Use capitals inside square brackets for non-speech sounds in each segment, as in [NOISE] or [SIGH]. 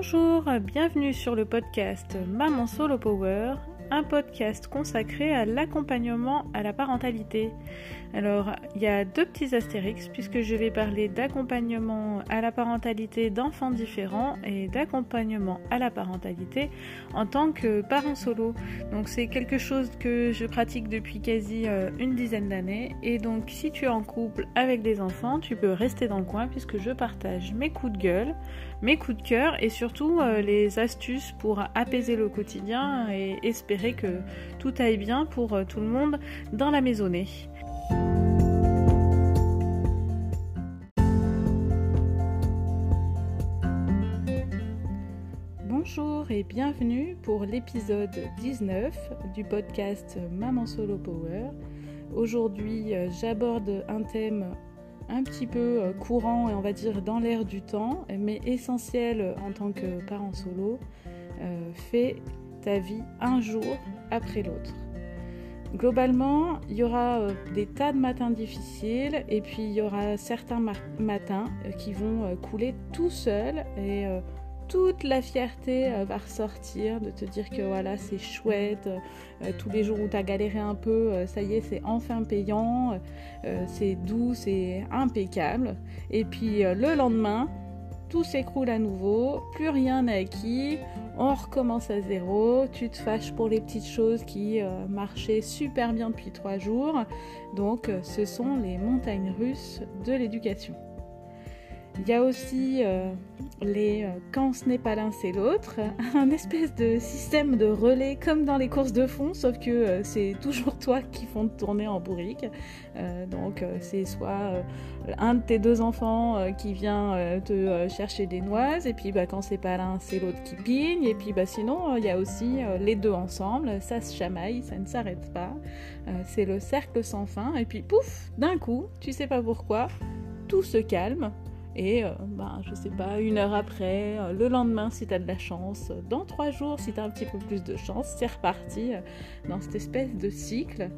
Bonjour, bienvenue sur le podcast Maman Solo Power, un podcast consacré à l'accompagnement à la parentalité. Alors, il y a deux petits astérix puisque je vais parler d'accompagnement à la parentalité d'enfants différents et d'accompagnement à la parentalité en tant que parent solo. Donc, c'est quelque chose que je pratique depuis quasi euh, une dizaine d'années. Et donc, si tu es en couple avec des enfants, tu peux rester dans le coin puisque je partage mes coups de gueule, mes coups de cœur et surtout euh, les astuces pour apaiser le quotidien et espérer que tout aille bien pour euh, tout le monde dans la maisonnée. Bonjour et bienvenue pour l'épisode 19 du podcast Maman Solo Power. Aujourd'hui, euh, j'aborde un thème un petit peu euh, courant et on va dire dans l'air du temps, mais essentiel en tant que parent solo. Euh, fais ta vie un jour après l'autre. Globalement, il y aura des tas de matins difficiles et puis il y aura certains matins qui vont couler tout seuls et toute la fierté va ressortir de te dire que voilà, c'est chouette, tous les jours où tu as galéré un peu, ça y est, c'est enfin payant, c'est doux, c'est impeccable. Et puis le lendemain, tout s'écroule à nouveau, plus rien n'est acquis, on recommence à zéro, tu te fâches pour les petites choses qui euh, marchaient super bien depuis trois jours. Donc euh, ce sont les montagnes russes de l'éducation. Il y a aussi euh, les euh, quand ce n'est pas l'un c'est l'autre, [LAUGHS] un espèce de système de relais comme dans les courses de fond, sauf que euh, c'est [LAUGHS] toujours toi qui font tourner en bourrique. donc c'est soit un de tes deux enfants qui vient te chercher des noises, et puis bah, quand c'est pas l'un c'est l'autre qui pigne, et puis bah, sinon il y a aussi les deux ensemble, ça se chamaille, ça ne s'arrête pas. c'est le cercle sans fin, et puis pouf, d'un coup, tu sais pas pourquoi, tout se calme, et euh, ben, je sais pas, une heure après, euh, le lendemain si tu as de la chance, dans trois jours si tu as un petit peu plus de chance, c'est reparti euh, dans cette espèce de cycle.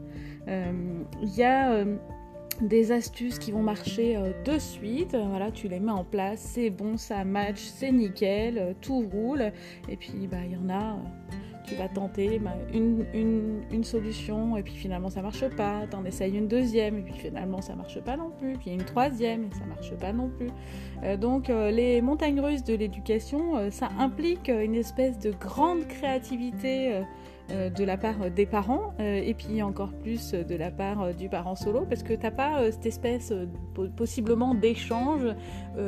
Il y a des astuces qui vont marcher de suite. Voilà, tu les mets en place, c'est bon, ça match, c'est nickel, tout roule. Et puis, bah, il y en a tu vas tenter bah, une, solution et puis finalement ça marche pas, t'en essayes une deuxième et puis finalement ça marche pas non plus, puis une troisième et ça marche pas non plus. Euh, donc euh, les montagnes russes de l'éducation, euh, ça implique une espèce de grande créativité de la part des parents euh, et puis encore plus de la part euh, du parent solo parce que t'as pas cette espèce possiblement d'échange,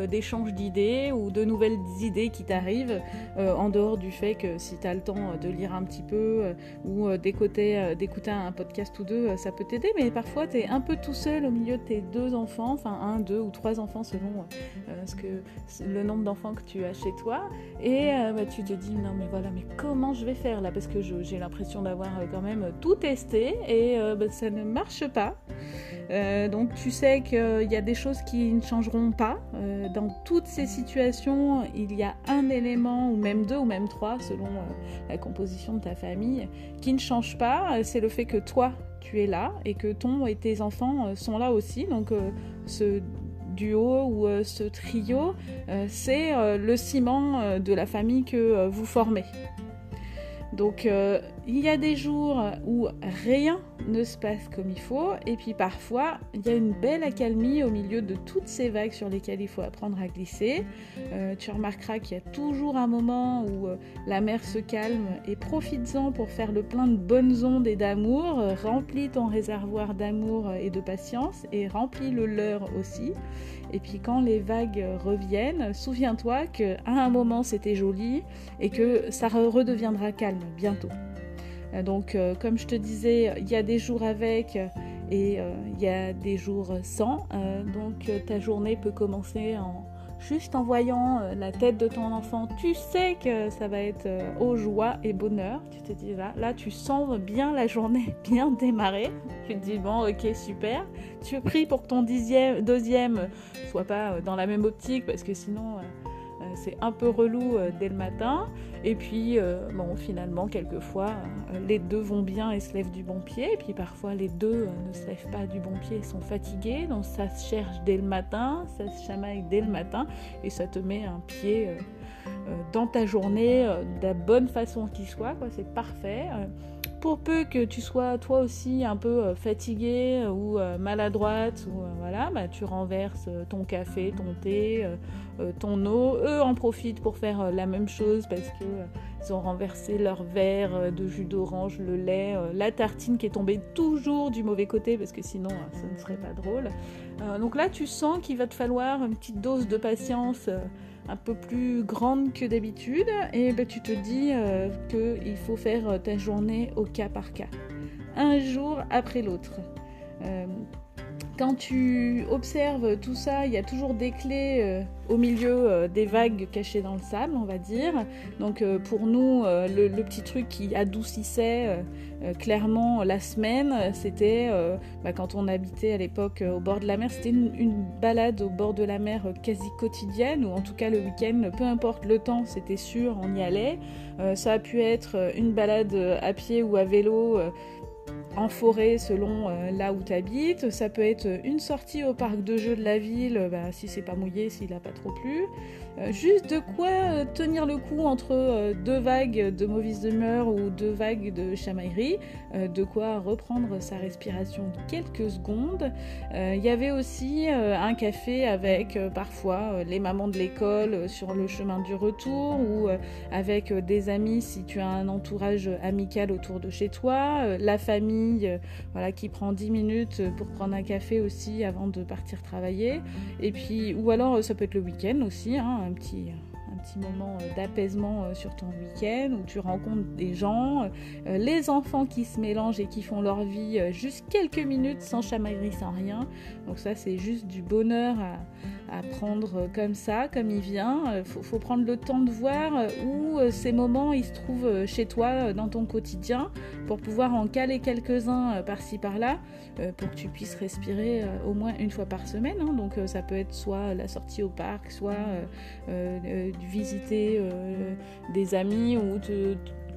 d'échange d'idées ou de nouvelles idées qui t'arrivent en dehors du fait que si tu as le temps de lire un petit peu ou d'écouter un podcast ou deux, ça peut t'aider, mais parfois tu es un peu tout seul au milieu de tes deux enfants, enfin un, deux ou trois enfants selon ce que, le nombre d'enfants que tu as chez toi et bah, tu te dis non mais voilà mais comment je vais faire là? Parce que j'ai l'impression l'impression d'avoir euh, quand même tout testé et euh, bah, ça ne marche pas. Euh, donc tu sais qu'il y a des choses qui ne changeront pas. dans toutes ces situations, il y a un élément, ou même deux, ou même trois, selon la composition de ta famille, qui ne change pas. C'est le fait que toi, tu es là et que ton et tes enfants sont là aussi. Donc ce duo ou ce trio, c'est le ciment de la famille que vous formez. Donc il y a des jours où rien ne se passe comme il faut, et puis parfois il y a une belle accalmie au milieu de toutes ces vagues sur lesquelles il faut apprendre à glisser. Euh, tu remarqueras qu'il y a toujours un moment où euh, la mer se calme et profites-en pour faire le plein de bonnes ondes et d'amour, remplis ton réservoir d'amour et de patience et remplis le leur aussi. Et puis quand les vagues reviennent, souviens-toi qu'à un moment c'était joli et que ça redeviendra calme bientôt. Euh, donc euh, comme je te disais, il y a des jours avec et euh, il y a des jours sans. donc ta journée peut commencer en, juste en voyant la tête de ton enfant, tu sais que ça va être aux joie et bonheur. Tu te dis là, là tu sens bien la journée [LAUGHS] bien démarrer. Tu te dis bon, ok, super. Tu pries pour que ton dixième, deuxième soit pas dans la même optique parce que sinon c'est un peu relou euh, dès le matin. Et puis, euh, bon, finalement, quelquefois, les deux vont bien et se lèvent du bon pied. Et puis, parfois, les deux ne se lèvent pas du bon pied et sont fatigués. Donc, ça se cherche dès le matin, ça se chamaille dès le matin. Et ça te met un pied dans ta journée de la bonne façon qui soit, c'est parfait pour peu que tu sois toi aussi un peu euh, fatiguée ou euh, maladroite, ou, euh, voilà, bah, tu renverses ton café, ton thé, ton eau. Eux en profitent pour faire la même chose parce qu'ils ont renversé leur verre de jus d'orange, le lait, la tartine qui est tombée toujours du mauvais côté parce que sinon ça ne serait pas drôle. donc là, tu sens qu'il va te falloir une petite dose de patience un peu plus grande que d'habitude et ben, tu te dis euh, qu'il faut faire ta journée au cas par cas, un jour après l'autre. Euh, quand tu observes tout ça, il y a toujours des clés euh, au milieu euh, des vagues cachées dans le sable, on va dire. Donc euh, pour nous, le, petit truc qui adoucissait clairement la semaine, c'était bah, quand on habitait à l'époque au bord de la mer, c'était une, balade au bord de la mer quasi quotidienne, ou en tout cas le week-end, peu importe le temps, c'était sûr, on y allait. ça a pu être une balade à pied ou à vélo en forêt selon euh, là où tu habites. Ça peut être une sortie au parc de jeux de la ville, bah, si c'est pas mouillé, s'il n'a pas trop plu. Euh, juste de quoi euh, tenir le coup entre euh, deux vagues de mauvaise humeur ou deux vagues de chamaillerie, de quoi reprendre sa respiration quelques secondes. Il y avait aussi un café avec parfois les mamans de l'école sur le chemin du retour ou avec des amis si tu as un entourage amical autour de chez toi, la famille voilà, qui prend 10 minutes pour prendre un café aussi avant de partir travailler. Et puis, ou alors ça peut être le week-end aussi, hein, un petit, moment euh, d'apaisement euh, sur ton week-end où tu rencontres des gens, euh, les enfants qui se mélangent et qui font leur vie juste quelques minutes sans chamaillerie, sans rien. Donc ça, c'est juste du bonheur à prendre comme ça, comme il vient. Euh, faut, prendre le temps de voir euh, où euh, ces moments ils se trouvent chez toi dans ton quotidien pour pouvoir en caler quelques-uns par-ci par-là pour que tu puisses respirer au moins une fois par semaine. Hein. Donc ça peut être soit la sortie au parc, soit visiter des amis ou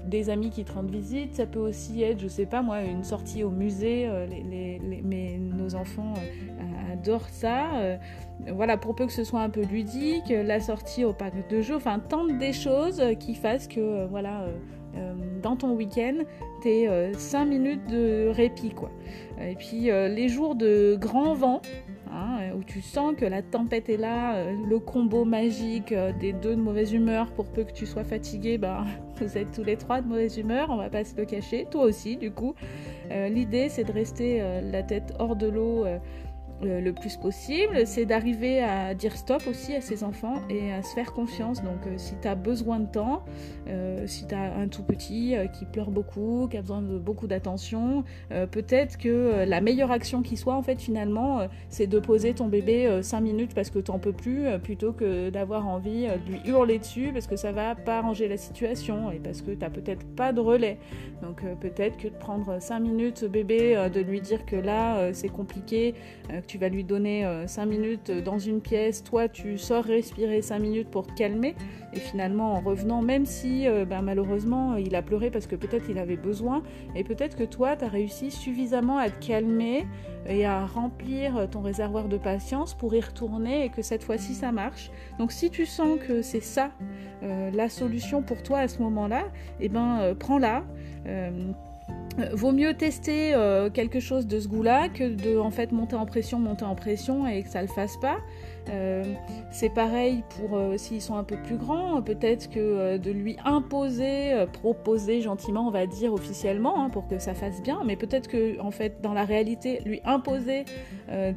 des amis qui te rendent visite. Ça peut aussi être, je sais pas moi, une sortie au musée. les, mais nos enfants adorent ça voilà, pour peu que ce soit un peu ludique, la sortie au parc de jeux, enfin, tente des choses qui fassent que, euh, voilà, euh, euh, dans ton week-end, t'es 5 minutes de répit, quoi. Et puis, les jours de grand vent, hein, où tu sens que la tempête est là, le combo magique des deux de mauvaise humeur, pour peu que tu sois fatigué, bah, [LAUGHS] vous êtes tous les trois de mauvaise humeur, on va pas se le cacher, toi aussi, du coup. L'idée, c'est de rester la tête hors de l'eau le plus possible, c'est d'arriver à dire stop aussi à ses enfants et à se faire confiance. Donc euh, si tu as besoin de temps, euh, si tu as un tout petit euh, qui pleure beaucoup, qui a besoin de beaucoup d'attention, peut-être que la meilleure action qui soit en fait finalement, c'est de poser ton bébé 5 minutes parce que t'en peux plus, plutôt que d'avoir envie de lui hurler dessus parce que ça va pas arranger la situation et parce que t'as peut-être pas de relais. Donc peut-être que de prendre 5 minutes bébé, de lui dire que là c'est compliqué, tu vas lui donner 5 euh, minutes dans une pièce, toi tu sors respirer 5 minutes pour te calmer, et finalement en revenant, même si euh, ben, malheureusement il a pleuré parce que peut-être il avait besoin, et peut-être que toi tu as réussi suffisamment à te calmer et à remplir ton réservoir de patience pour y retourner et que cette fois-ci ça marche. Donc si tu sens que c'est ça euh, la solution pour toi à ce moment-là, et eh ben prends-la. Euh, vaut mieux tester euh, quelque chose de ce goût-là que de en fait monter en pression, monter en pression et que ça le fasse pas. Euh, c'est pareil pour euh, s'ils sont un peu plus grands, peut-être que euh, de lui imposer, proposer gentiment, on va dire officiellement, hein, pour que ça fasse bien, mais peut-être que en fait dans la réalité, lui imposer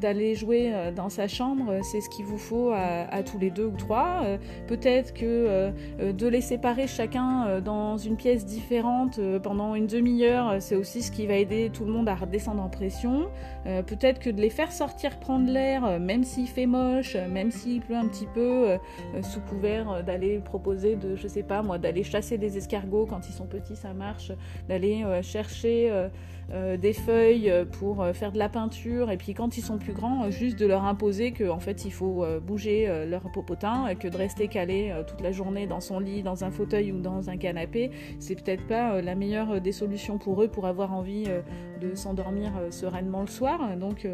d'aller jouer dans sa chambre, c'est ce qu'il vous faut à, tous les deux ou trois. peut-être que de les séparer chacun dans une pièce différente pendant une demi-heure, c'est aussi ce qui va aider tout le monde à redescendre en pression. peut-être que de les faire sortir prendre l'air, même s'il fait moche, même s'il pleut un petit peu, euh, euh, sous couvert euh, d'aller proposer de, je sais pas moi, d'aller chasser des escargots quand ils sont petits, ça marche, d'aller chercher des feuilles pour faire de la peinture, et puis quand ils sont plus grands, juste de leur imposer qu'en en fait il faut bouger leur popotin, que de rester calé toute la journée dans son lit, dans un fauteuil ou dans un canapé, c'est peut-être pas la meilleure des solutions pour eux pour avoir envie de s'endormir sereinement le soir. Donc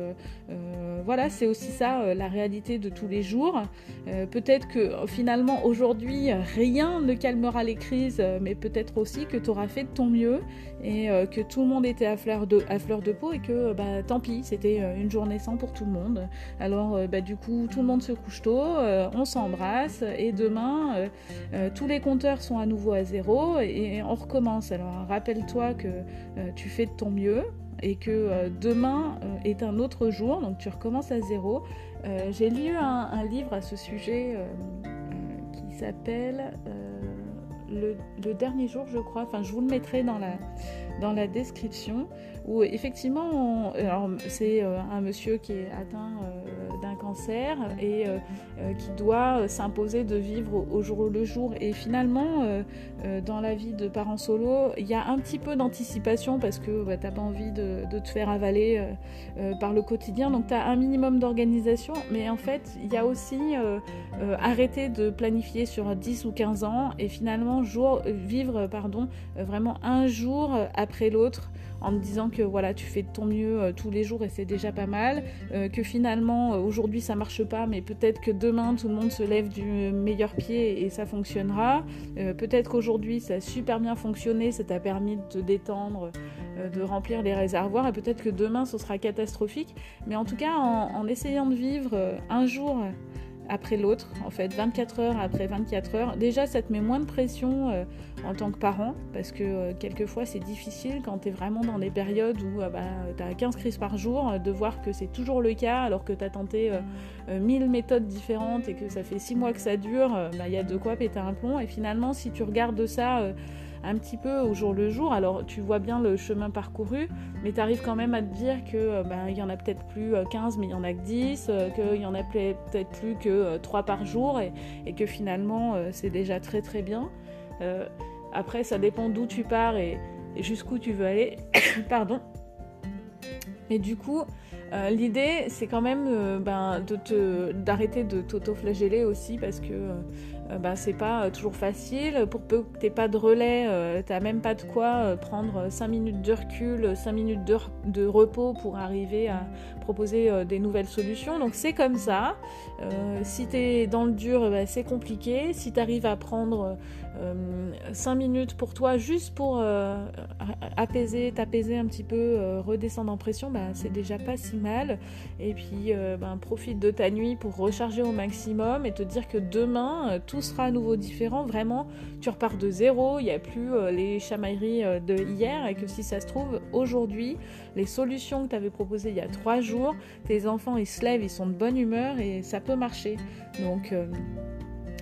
voilà, c'est aussi ça la réalité de tous les jours. peut-être que finalement aujourd'hui rien ne calmera les crises, mais peut-être aussi que tu auras fait de ton mieux et euh, que tout le monde était à fleur de, à fleur de peau et que bah, tant pis, c'était euh, une journée sans pour tout le monde. Alors euh, bah, du coup, tout le monde se couche tôt, on s'embrasse et demain, tous les compteurs sont à nouveau à zéro et, on recommence. Alors rappelle-toi que tu fais de ton mieux et que demain est un autre jour, donc tu recommences à zéro. J'ai lu un, livre à ce sujet qui s'appelle le, dernier jour, je crois. Enfin, je vous le mettrai dans la, description. Où effectivement, c'est euh, un monsieur qui est atteint euh, cancer et euh, qui doit s'imposer de vivre au, jour le jour. Et finalement, dans la vie de parents solo, il y a un petit peu d'anticipation parce que bah, tu n'as pas envie de, te faire avaler par le quotidien. Donc, tu as un minimum d'organisation. Mais en fait, il y a aussi arrêter de planifier sur 10 ou 15 ans et finalement vivre pardon, vraiment un jour après l'autre en me disant que voilà tu fais de ton mieux euh, tous les jours et c'est déjà pas mal. Euh, que finalement euh, aujourd'hui ça marche pas mais peut-être que demain tout le monde se lève du meilleur pied et ça fonctionnera. Peut-être qu'aujourd'hui ça a super bien fonctionné ça t'a permis de te détendre de remplir les réservoirs et peut-être que demain ce sera catastrophique. Mais en tout cas en essayant de vivre un jour après l'autre, en fait, 24 heures après 24 heures. Déjà, ça te met moins de pression euh, en tant que parent, parce que euh, quelquefois c'est difficile quand tu es vraiment dans des périodes où euh, bah, tu as 15 crises par jour, de voir que c'est toujours le cas, alors que tu as tenté 1000 méthodes différentes et que ça fait 6 mois que ça dure, il bah, y a de quoi péter un plomb. Et finalement, si tu regardes ça un petit peu au jour le jour. Alors tu vois bien le chemin parcouru, mais tu arrives quand même à te dire que euh, ben, il y en a peut-être plus 15, euh, mais il y en a que 10, euh, qu'il y en a peut-être plus que 3 par jour, et, que finalement c'est déjà très très bien. après, ça dépend d'où tu pars et, jusqu'où tu veux aller. [COUGHS] Pardon. Et du coup, l'idée, c'est quand même ben, d'arrêter de t'auto-flageller aussi parce que bah, c'est pas euh, toujours facile. Pour peu que tu pas de relais, euh, tu même pas de quoi prendre 5 minutes de recul, 5 minutes de, repos pour arriver à proposer des nouvelles solutions. Donc c'est comme ça. si tu es dans le dur, bah, c'est compliqué. Si tu arrives à prendre 5 minutes pour toi, juste pour apaiser, t'apaiser un petit peu, redescendre en pression, bah, c'est déjà pas si mal. Et puis bah, profite de ta nuit pour recharger au maximum et te dire que demain, tout sera à nouveau différent. Vraiment, tu repars de zéro, il n'y a plus euh, les chamailleries euh, de hier et que si ça se trouve, aujourd'hui, les solutions que tu avais proposées il y a trois jours, tes enfants ils se lèvent, ils sont de bonne humeur et ça peut marcher. Donc euh,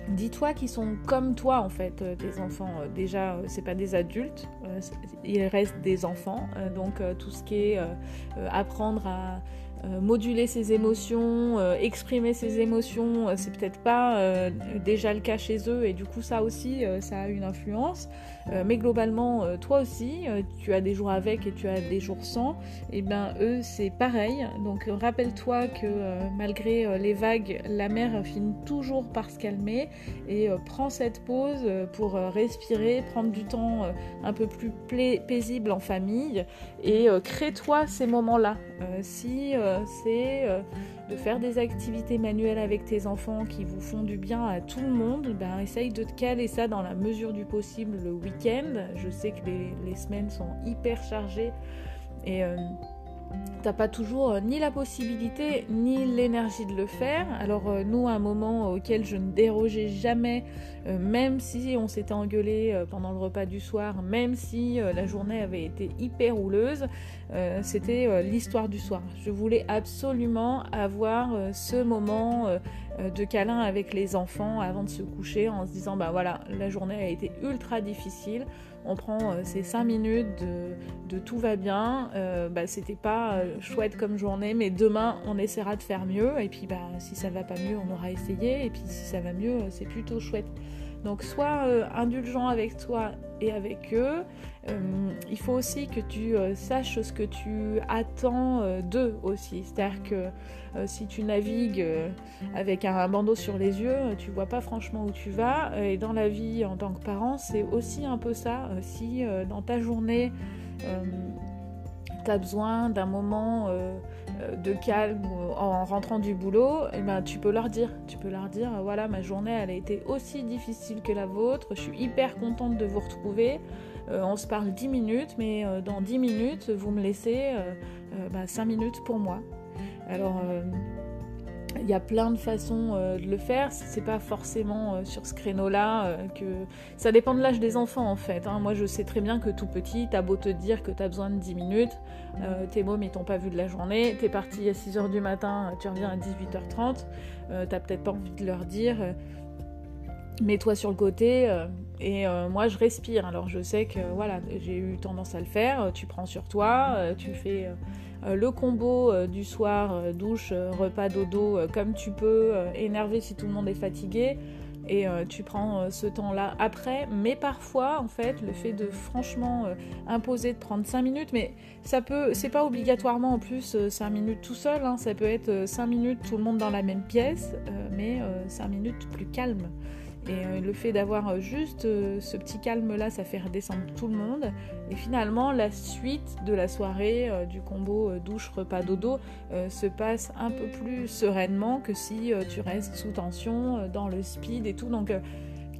Dis-toi qu'ils sont comme toi en fait, tes enfants. Déjà, c'est pas des adultes, ils restent des enfants. donc tout ce qui est apprendre à, euh, moduler ses émotions, euh, exprimer ses émotions, euh, c'est peut-être pas déjà le cas chez eux et du coup ça aussi ça a une influence. Mais globalement toi aussi tu as des jours avec et tu as des jours sans. Et bien eux c'est pareil. Donc rappelle-toi que malgré les vagues, la mer finit toujours par se calmer et prends cette pause pour respirer, prendre du temps un peu plus paisible en famille et crée-toi ces moments-là. si c'est euh, de faire des activités manuelles avec tes enfants qui vous font du bien à tout le monde, ben, essaye de te caler ça dans la mesure du possible le week-end. Je sais que les, semaines sont hyper chargées et euh, t'as pas toujours euh, ni la possibilité ni l'énergie de le faire. Alors nous, à un moment auquel je ne dérogeais jamais, même si on s'était engueulé pendant le repas du soir, même si la journée avait été hyper rouleuse, euh, c'était euh, l'histoire du soir. Je voulais absolument avoir euh, ce moment de câlin avec les enfants avant de se coucher en se disant bah voilà, la journée a été ultra difficile. On prend ces 5 minutes de, tout va bien. bah, c'était pas chouette comme journée, mais demain on essaiera de faire mieux. Et puis bah, si ça va pas mieux, on aura essayé. Et puis si ça va mieux, c'est plutôt chouette. Donc sois indulgent avec toi et avec eux. Il faut aussi que tu saches ce que tu attends d'eux aussi. C'est-à-dire que si tu navigues avec un bandeau sur les yeux, tu vois pas franchement où tu vas. Et dans la vie en tant que parent, c'est aussi un peu ça. si dans ta journée, tu as besoin d'un moment euh, euh, de calme en rentrant du boulot, eh ben, tu peux leur dire, tu peux leur dire, voilà, ma journée, elle a été aussi difficile que la vôtre, je suis hyper contente de vous retrouver, euh, on se parle 10 minutes, mais dans 10 minutes, vous me laissez 5 bah, minutes pour moi. Alors, il y a plein de façons euh, de le faire. C'est pas forcément euh, sur ce créneau-là euh, que. Ça dépend de l'âge des enfants en fait. Hein. Moi je sais très bien que tout petit, t'as beau te dire que t'as besoin de 10 minutes, tes mômes ils t'ont pas vu de la journée, t'es parti à 6h du matin, tu reviens à 18h30, t'as peut-être pas envie de leur dire mets-toi sur le côté et moi je respire. Alors je sais que voilà, j'ai eu tendance à le faire. Tu prends sur toi, tu fais euh, le combo euh, du soir, euh, douche, repas, dodo, comme tu peux, énervé si tout le monde est fatigué. Et tu prends ce temps-là après. Mais parfois, en fait, le fait de franchement imposer de prendre 5 minutes, mais ça peut, c'est pas obligatoirement en plus 5 minutes tout seul, hein. ça peut être 5 minutes tout le monde dans la même pièce, mais 5 minutes plus calme. Et euh, le fait d'avoir euh, juste euh, ce petit calme-là, ça fait redescendre tout le monde. Et finalement, la suite de la soirée, du combo douche, repas, dodo, se passe un peu plus sereinement que si tu restes sous tension, dans le speed et tout. Donc,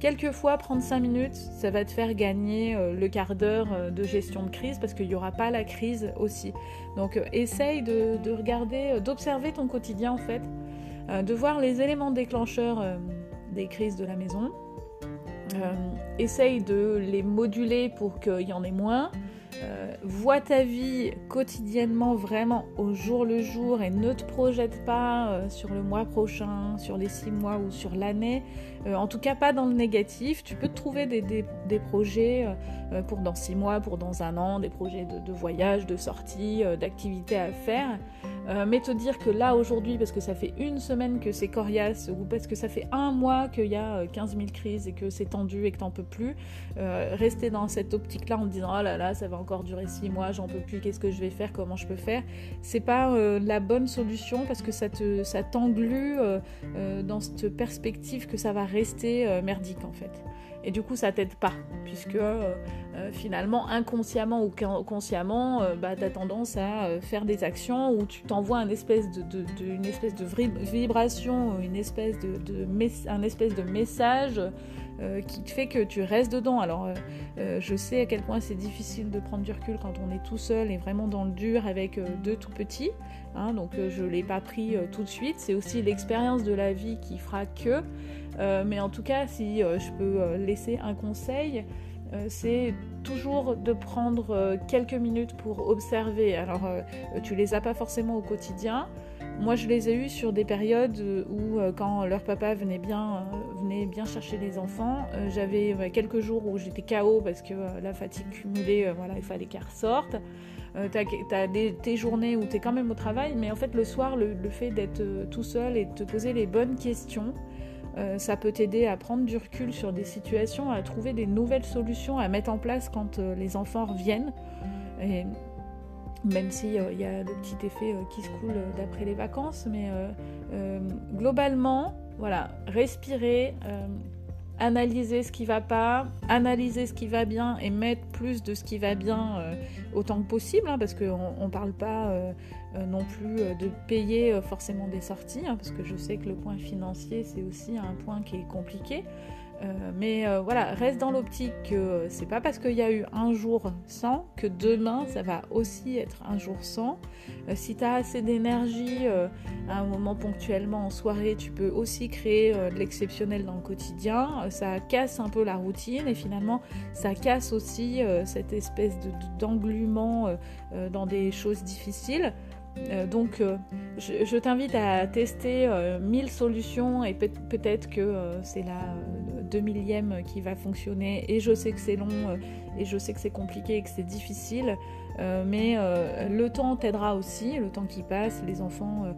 quelquefois, prendre 5 minutes, ça va te faire gagner le quart d'heure de gestion de crise parce qu'il n'y aura pas la crise aussi. Donc, essaye de, de regarder, d'observer ton quotidien en fait, de voir les éléments déclencheurs des crises de la maison. Euh, essaye de les moduler pour qu'il y en ait moins. Euh, vois ta vie quotidiennement vraiment au jour le jour et ne te projette pas euh, sur le mois prochain, sur les six mois ou sur l'année. en tout cas pas dans le négatif. Tu peux trouver des, projets pour dans six mois, pour dans un an, des projets de, de voyage, de sortie, d'activités à faire. Euh, mais te dire que là aujourd'hui, parce que ça fait une semaine que c'est coriace, ou parce que ça fait un mois qu'il y a 15 euh, 000 crises et que c'est tendu et que t'en peux plus, euh, rester dans cette optique-là en te disant oh là là, ça va encore durer 6 mois, j'en peux plus, qu'est-ce que je vais faire, comment je peux faire, c'est pas la bonne solution parce que ça te ça t'englue dans cette perspective que ça va rester merdique en fait. Et du coup, ça t'aide pas, puisque euh, euh, finalement, inconsciemment ou consciemment, euh, bah, tu as tendance à faire des actions où tu t'envoies une espèce de, vibration, une espèce de, un espèce de message qui fait que tu restes dedans. Alors, je sais à quel point c'est difficile de prendre du recul quand on est tout seul et vraiment dans le dur avec deux tout petits. Hein, donc, je ne l'ai pas pris tout de suite. C'est aussi l'expérience de la vie qui fera que. Euh, mais en tout cas, si euh, je peux euh, laisser un conseil, c'est toujours de prendre quelques minutes pour observer. Alors, tu les as pas forcément au quotidien. Moi, je les ai eus sur des périodes où, quand leur papa venait bien, venait bien chercher les enfants, j'avais quelques jours où j'étais KO parce que la fatigue cumulée, voilà, il fallait qu'elle ressorte. tu as, tes journées où tu es quand même au travail, mais en fait, le soir, le fait d'être tout seul et de te poser les bonnes questions, euh, ça peut t'aider à prendre du recul sur des situations, à trouver des nouvelles solutions à mettre en place quand euh, les enfants reviennent. Et même s'il euh, y a le petit effet qui se coule d'après les vacances, mais globalement, voilà, respirer, analyser ce qui va pas, analyser ce qui va bien et mettre plus de ce qui va bien euh, autant que possible, hein, parce qu'on ne parle pas euh, euh, non plus de payer forcément des sorties, hein, parce que je sais que le point financier c'est aussi un point qui est compliqué. Euh, mais euh, voilà, reste dans l'optique que euh, c'est pas parce qu'il y a eu un jour sans que demain ça va aussi être un jour sans. si tu as assez d'énergie à un moment ponctuellement en soirée, tu peux aussi créer de l'exceptionnel dans le quotidien. ça casse un peu la routine et finalement ça casse aussi cette espèce d'englument dans des choses difficiles. Donc, je, t'invite à tester euh, 1000 solutions et peut-être que c'est la 2000e qui va fonctionner. Et je sais que c'est long et je sais que c'est compliqué et que c'est difficile. mais le temps t'aidera aussi, le temps qui passe, les enfants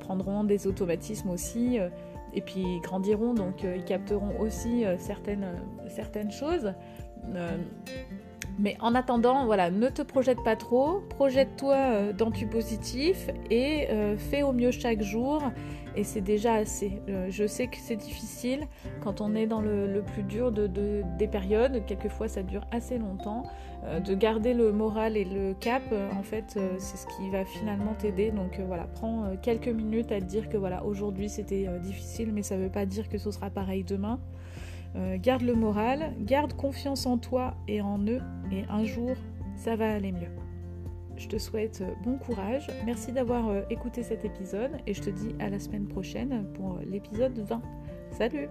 prendront des automatismes aussi. et puis grandiront, donc ils capteront aussi certaines, certaines choses. Mais en attendant, voilà, ne te projette pas trop, projette-toi euh, dans du positif et euh, fais au mieux chaque jour. Et c'est déjà assez. Euh, je sais que c'est difficile quand on est dans le, plus dur de, des périodes. Quelquefois, ça dure assez longtemps. de garder le moral et le cap, en fait, c'est ce qui va finalement t'aider. Donc voilà, prends quelques minutes à te dire que voilà, aujourd'hui c'était difficile, mais ça ne veut pas dire que ce sera pareil demain. Euh, garde le moral, garde confiance en toi et en eux, et un jour, ça va aller mieux. Je te souhaite euh, bon courage, merci d'avoir euh, écouté cet épisode, et je te dis à la semaine prochaine pour l'épisode 20. Salut